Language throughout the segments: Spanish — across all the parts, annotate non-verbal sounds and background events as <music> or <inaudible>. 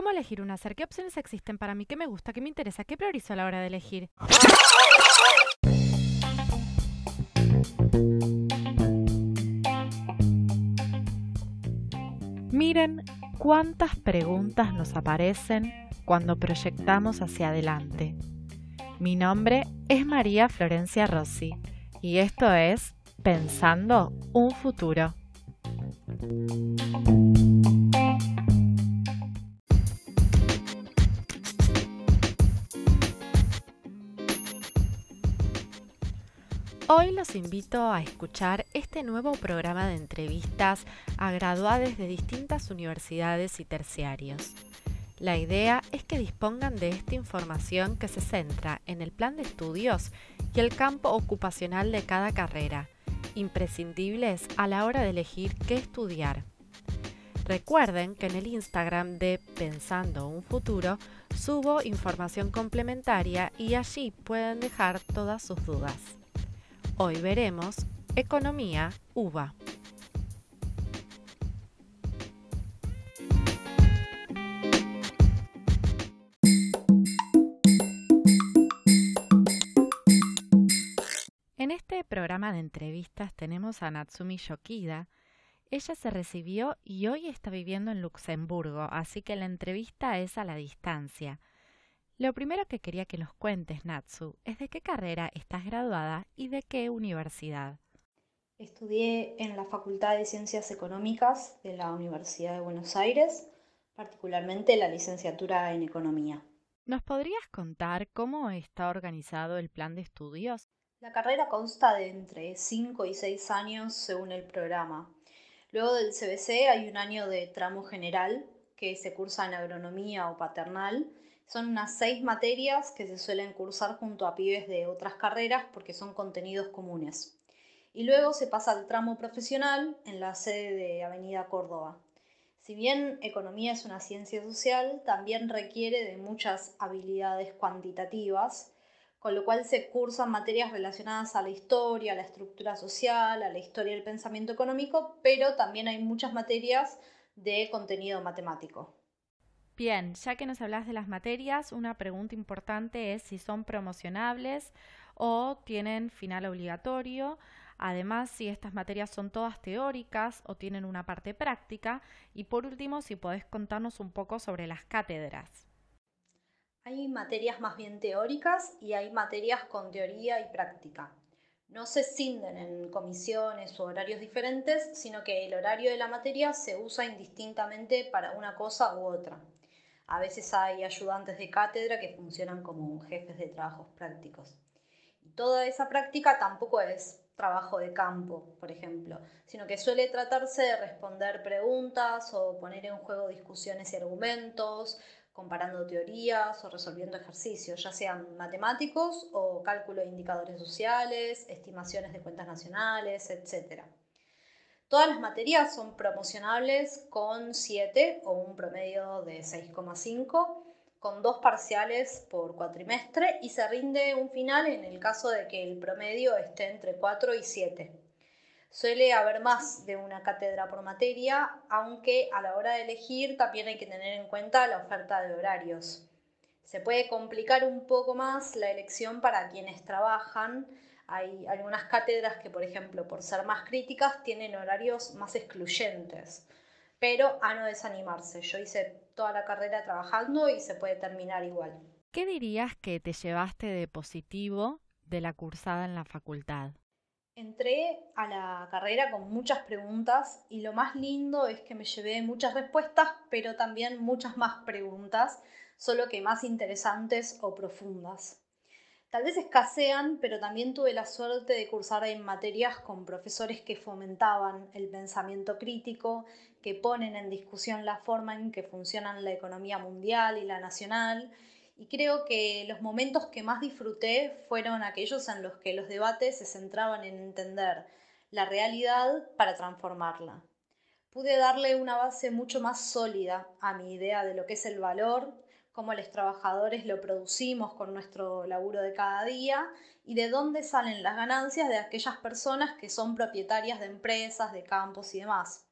¿Cómo elegir un hacer? ¿Qué opciones existen para mí? ¿Qué me gusta? ¿Qué me interesa? ¿Qué priorizo a la hora de elegir? Miren cuántas preguntas nos aparecen cuando proyectamos hacia adelante. Mi nombre es María Florencia Rossi y esto es Pensando un futuro. Hoy los invito a escuchar este nuevo programa de entrevistas a graduados de distintas universidades y terciarios. La idea es que dispongan de esta información que se centra en el plan de estudios y el campo ocupacional de cada carrera, imprescindibles a la hora de elegir qué estudiar. Recuerden que en el Instagram de Pensando un Futuro subo información complementaria y allí pueden dejar todas sus dudas. Hoy veremos Economía UVA. En este programa de entrevistas tenemos a Natsumi Yokida. Ella se recibió y hoy está viviendo en Luxemburgo, así que la entrevista es a la distancia. Lo primero que quería que nos cuentes, Natsu, es de qué carrera estás graduada y de qué universidad. Estudié en la Facultad de Ciencias Económicas de la Universidad de Buenos Aires, particularmente la licenciatura en Economía. ¿Nos podrías contar cómo está organizado el plan de estudios? La carrera consta de entre 5 y 6 años según el programa. Luego del CBC hay un año de tramo general que se cursa en agronomía o paternal son unas seis materias que se suelen cursar junto a pibes de otras carreras porque son contenidos comunes. Y luego se pasa al tramo profesional en la sede de Avenida Córdoba. Si bien economía es una ciencia social, también requiere de muchas habilidades cuantitativas, con lo cual se cursan materias relacionadas a la historia, a la estructura social, a la historia del pensamiento económico, pero también hay muchas materias de contenido matemático. Bien, ya que nos hablas de las materias, una pregunta importante es si son promocionables o tienen final obligatorio. Además, si estas materias son todas teóricas o tienen una parte práctica. Y por último, si podés contarnos un poco sobre las cátedras. Hay materias más bien teóricas y hay materias con teoría y práctica. No se cinden en comisiones o horarios diferentes, sino que el horario de la materia se usa indistintamente para una cosa u otra. A veces hay ayudantes de cátedra que funcionan como jefes de trabajos prácticos. Y toda esa práctica tampoco es trabajo de campo, por ejemplo, sino que suele tratarse de responder preguntas o poner en juego discusiones y argumentos, comparando teorías o resolviendo ejercicios, ya sean matemáticos o cálculo de indicadores sociales, estimaciones de cuentas nacionales, etc. Todas las materias son promocionables con 7 o un promedio de 6,5, con dos parciales por cuatrimestre y se rinde un final en el caso de que el promedio esté entre 4 y 7. Suele haber más de una cátedra por materia, aunque a la hora de elegir también hay que tener en cuenta la oferta de horarios. Se puede complicar un poco más la elección para quienes trabajan, hay algunas cátedras que, por ejemplo, por ser más críticas, tienen horarios más excluyentes. Pero a no desanimarse. Yo hice toda la carrera trabajando y se puede terminar igual. ¿Qué dirías que te llevaste de positivo de la cursada en la facultad? Entré a la carrera con muchas preguntas y lo más lindo es que me llevé muchas respuestas, pero también muchas más preguntas, solo que más interesantes o profundas. Tal vez escasean, pero también tuve la suerte de cursar en materias con profesores que fomentaban el pensamiento crítico, que ponen en discusión la forma en que funcionan la economía mundial y la nacional. Y creo que los momentos que más disfruté fueron aquellos en los que los debates se centraban en entender la realidad para transformarla. Pude darle una base mucho más sólida a mi idea de lo que es el valor, cómo los trabajadores lo producimos con nuestro laburo de cada día y de dónde salen las ganancias de aquellas personas que son propietarias de empresas, de campos y demás.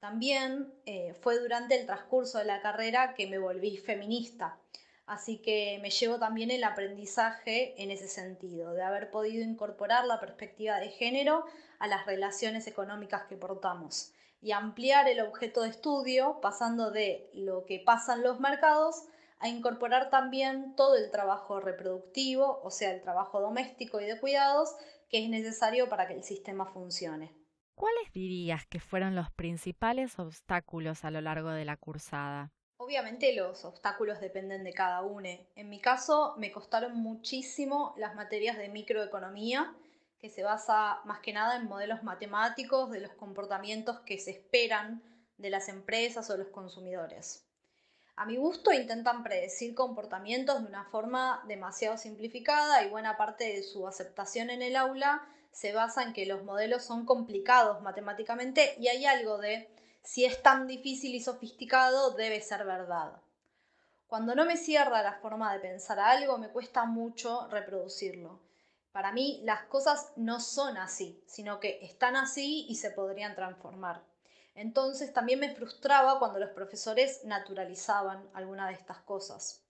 También eh, fue durante el transcurso de la carrera que me volví feminista, así que me llevo también el aprendizaje en ese sentido, de haber podido incorporar la perspectiva de género a las relaciones económicas que portamos y ampliar el objeto de estudio pasando de lo que pasa en los mercados a incorporar también todo el trabajo reproductivo, o sea, el trabajo doméstico y de cuidados que es necesario para que el sistema funcione. ¿Cuáles dirías que fueron los principales obstáculos a lo largo de la cursada? Obviamente los obstáculos dependen de cada uno. En mi caso me costaron muchísimo las materias de microeconomía, que se basa más que nada en modelos matemáticos de los comportamientos que se esperan de las empresas o los consumidores. A mi gusto intentan predecir comportamientos de una forma demasiado simplificada y buena parte de su aceptación en el aula se basa en que los modelos son complicados matemáticamente y hay algo de si es tan difícil y sofisticado debe ser verdad. Cuando no me cierra la forma de pensar algo me cuesta mucho reproducirlo. Para mí las cosas no son así, sino que están así y se podrían transformar. Entonces también me frustraba cuando los profesores naturalizaban alguna de estas cosas.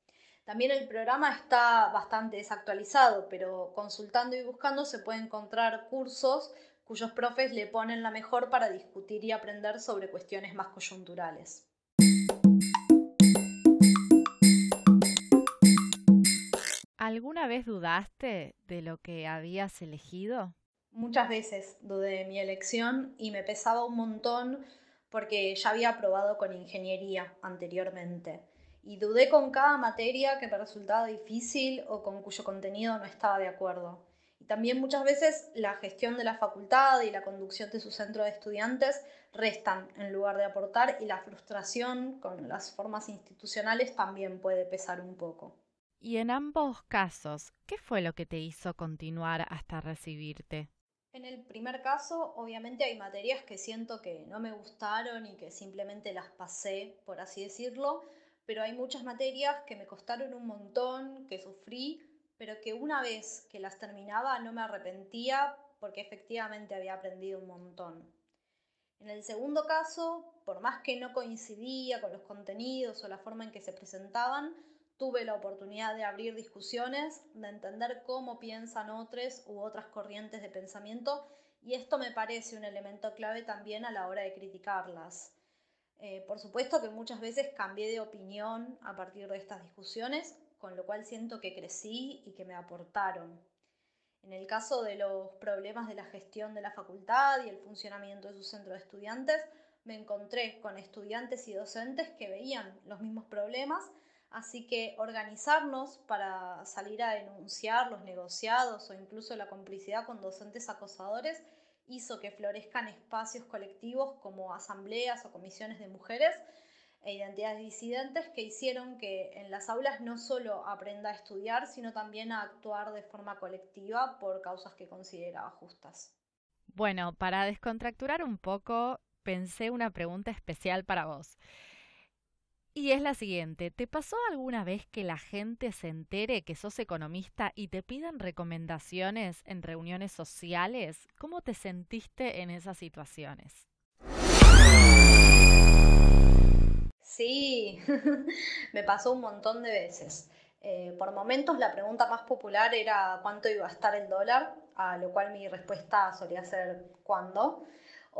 También el programa está bastante desactualizado, pero consultando y buscando se puede encontrar cursos cuyos profes le ponen la mejor para discutir y aprender sobre cuestiones más coyunturales. ¿Alguna vez dudaste de lo que habías elegido? Muchas veces dudé de mi elección y me pesaba un montón porque ya había probado con ingeniería anteriormente. Y dudé con cada materia que me resultaba difícil o con cuyo contenido no estaba de acuerdo. Y también muchas veces la gestión de la facultad y la conducción de su centro de estudiantes restan en lugar de aportar y la frustración con las formas institucionales también puede pesar un poco. Y en ambos casos, ¿qué fue lo que te hizo continuar hasta recibirte? En el primer caso, obviamente hay materias que siento que no me gustaron y que simplemente las pasé, por así decirlo, pero hay muchas materias que me costaron un montón, que sufrí, pero que una vez que las terminaba no me arrepentía porque efectivamente había aprendido un montón. En el segundo caso, por más que no coincidía con los contenidos o la forma en que se presentaban, tuve la oportunidad de abrir discusiones, de entender cómo piensan otros u otras corrientes de pensamiento y esto me parece un elemento clave también a la hora de criticarlas. Eh, por supuesto que muchas veces cambié de opinión a partir de estas discusiones, con lo cual siento que crecí y que me aportaron. En el caso de los problemas de la gestión de la facultad y el funcionamiento de su centro de estudiantes, me encontré con estudiantes y docentes que veían los mismos problemas Así que organizarnos para salir a denunciar los negociados o incluso la complicidad con docentes acosadores hizo que florezcan espacios colectivos como asambleas o comisiones de mujeres e identidades disidentes que hicieron que en las aulas no solo aprenda a estudiar, sino también a actuar de forma colectiva por causas que consideraba justas. Bueno, para descontracturar un poco, pensé una pregunta especial para vos. Y es la siguiente, ¿te pasó alguna vez que la gente se entere que sos economista y te pidan recomendaciones en reuniones sociales? ¿Cómo te sentiste en esas situaciones? Sí, <laughs> me pasó un montón de veces. Eh, por momentos la pregunta más popular era cuánto iba a estar el dólar, a lo cual mi respuesta solía ser cuándo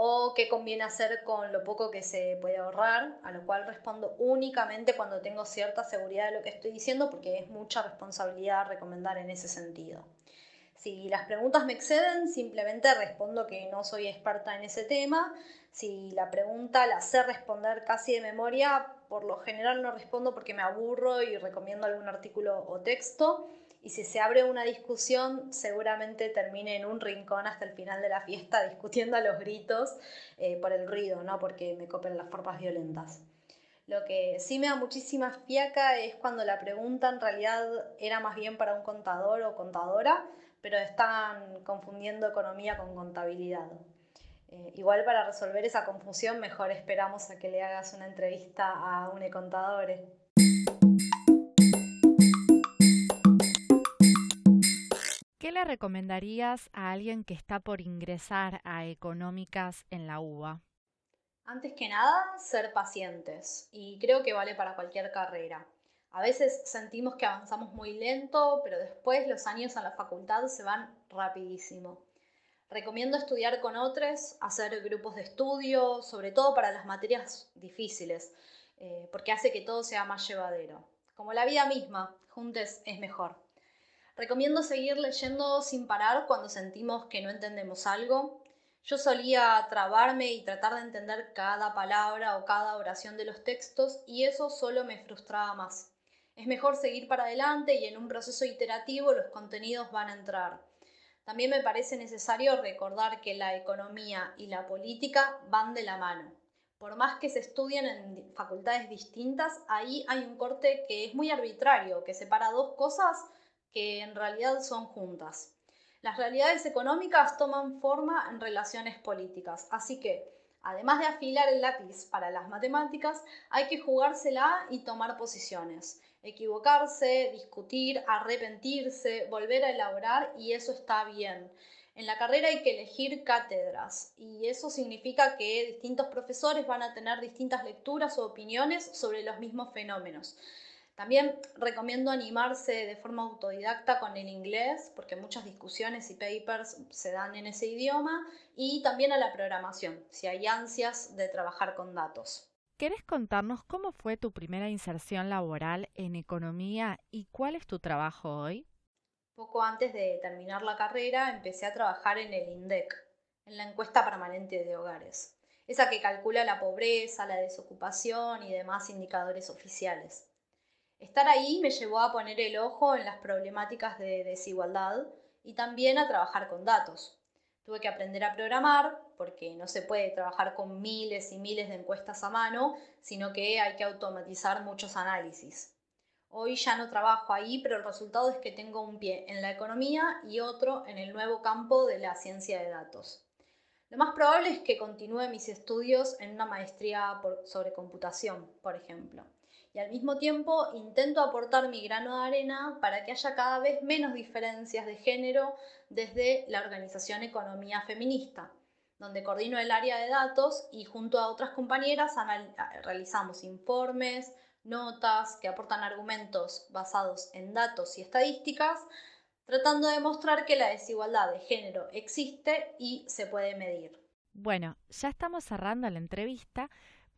o qué conviene hacer con lo poco que se puede ahorrar, a lo cual respondo únicamente cuando tengo cierta seguridad de lo que estoy diciendo porque es mucha responsabilidad recomendar en ese sentido. Si las preguntas me exceden, simplemente respondo que no soy experta en ese tema. Si la pregunta la sé responder casi de memoria, por lo general no respondo porque me aburro y recomiendo algún artículo o texto y si se abre una discusión seguramente termine en un rincón hasta el final de la fiesta <laughs> discutiendo a los gritos eh, por el ruido, no porque me copen las formas violentas. Lo que sí me da muchísima fiaca es cuando la pregunta en realidad era más bien para un contador o contadora, pero están confundiendo economía con contabilidad. Eh, igual para resolver esa confusión mejor esperamos a que le hagas una entrevista a un contador. ¿Qué le recomendarías a alguien que está por ingresar a económicas en la UBA? Antes que nada, ser pacientes, y creo que vale para cualquier carrera. A veces sentimos que avanzamos muy lento, pero después los años en la facultad se van rapidísimo. Recomiendo estudiar con otros, hacer grupos de estudio, sobre todo para las materias difíciles, eh, porque hace que todo sea más llevadero. Como la vida misma, juntes es mejor. Recomiendo seguir leyendo sin parar cuando sentimos que no entendemos algo. Yo solía trabarme y tratar de entender cada palabra o cada oración de los textos y eso solo me frustraba más. Es mejor seguir para adelante y en un proceso iterativo los contenidos van a entrar. También me parece necesario recordar que la economía y la política van de la mano. Por más que se estudien en facultades distintas, ahí hay un corte que es muy arbitrario, que separa dos cosas que en realidad son juntas. Las realidades económicas toman forma en relaciones políticas, así que, además de afilar el lápiz para las matemáticas, hay que jugársela y tomar posiciones equivocarse, discutir, arrepentirse, volver a elaborar y eso está bien. En la carrera hay que elegir cátedras y eso significa que distintos profesores van a tener distintas lecturas o opiniones sobre los mismos fenómenos. También recomiendo animarse de forma autodidacta con el inglés, porque muchas discusiones y papers se dan en ese idioma, y también a la programación, si hay ansias de trabajar con datos. ¿Querés contarnos cómo fue tu primera inserción laboral en economía y cuál es tu trabajo hoy? Poco antes de terminar la carrera empecé a trabajar en el INDEC, en la encuesta permanente de hogares, esa que calcula la pobreza, la desocupación y demás indicadores oficiales. Estar ahí me llevó a poner el ojo en las problemáticas de desigualdad y también a trabajar con datos. Tuve que aprender a programar porque no se puede trabajar con miles y miles de encuestas a mano, sino que hay que automatizar muchos análisis. Hoy ya no trabajo ahí, pero el resultado es que tengo un pie en la economía y otro en el nuevo campo de la ciencia de datos. Lo más probable es que continúe mis estudios en una maestría sobre computación, por ejemplo y al mismo tiempo intento aportar mi grano de arena para que haya cada vez menos diferencias de género desde la organización Economía Feminista, donde coordino el área de datos y junto a otras compañeras realizamos informes, notas que aportan argumentos basados en datos y estadísticas, tratando de mostrar que la desigualdad de género existe y se puede medir. Bueno, ya estamos cerrando la entrevista,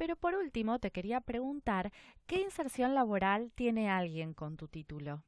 pero por último, te quería preguntar, ¿qué inserción laboral tiene alguien con tu título?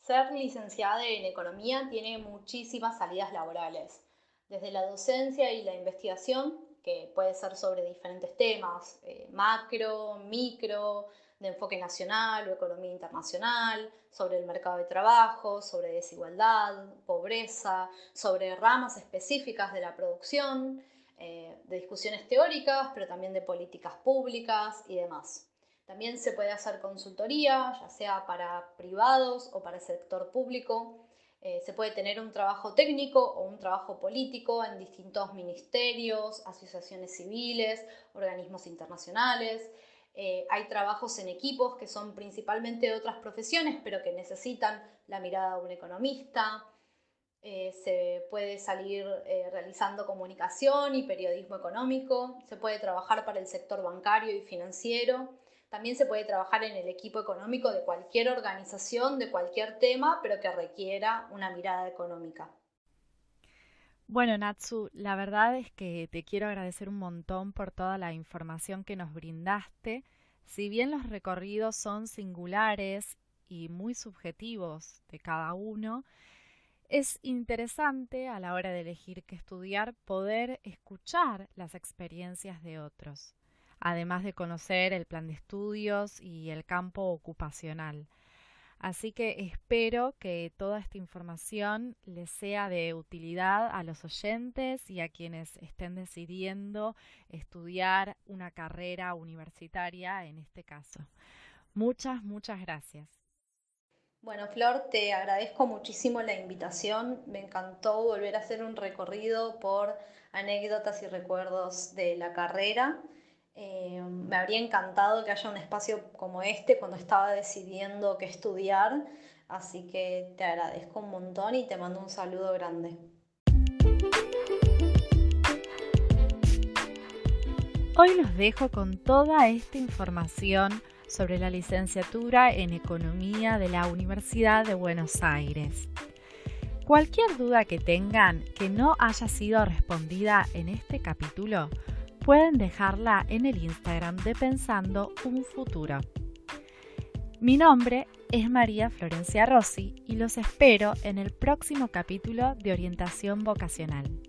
Ser licenciada en economía tiene muchísimas salidas laborales, desde la docencia y la investigación, que puede ser sobre diferentes temas, eh, macro, micro, de enfoque nacional o economía internacional, sobre el mercado de trabajo, sobre desigualdad, pobreza, sobre ramas específicas de la producción, eh, de discusiones teóricas, pero también de políticas públicas y demás. También se puede hacer consultoría, ya sea para privados o para el sector público. Eh, se puede tener un trabajo técnico o un trabajo político en distintos ministerios, asociaciones civiles, organismos internacionales. Eh, hay trabajos en equipos que son principalmente de otras profesiones, pero que necesitan la mirada de un economista. Eh, se puede salir eh, realizando comunicación y periodismo económico, se puede trabajar para el sector bancario y financiero, también se puede trabajar en el equipo económico de cualquier organización, de cualquier tema, pero que requiera una mirada económica. Bueno, Natsu, la verdad es que te quiero agradecer un montón por toda la información que nos brindaste. Si bien los recorridos son singulares y muy subjetivos de cada uno, es interesante a la hora de elegir qué estudiar poder escuchar las experiencias de otros, además de conocer el plan de estudios y el campo ocupacional. Así que espero que toda esta información les sea de utilidad a los oyentes y a quienes estén decidiendo estudiar una carrera universitaria en este caso. Muchas, muchas gracias. Bueno, Flor, te agradezco muchísimo la invitación. Me encantó volver a hacer un recorrido por anécdotas y recuerdos de la carrera. Eh, me habría encantado que haya un espacio como este cuando estaba decidiendo qué estudiar, así que te agradezco un montón y te mando un saludo grande. Hoy los dejo con toda esta información sobre la licenciatura en Economía de la Universidad de Buenos Aires. Cualquier duda que tengan que no haya sido respondida en este capítulo, pueden dejarla en el Instagram de Pensando un Futuro. Mi nombre es María Florencia Rossi y los espero en el próximo capítulo de Orientación Vocacional.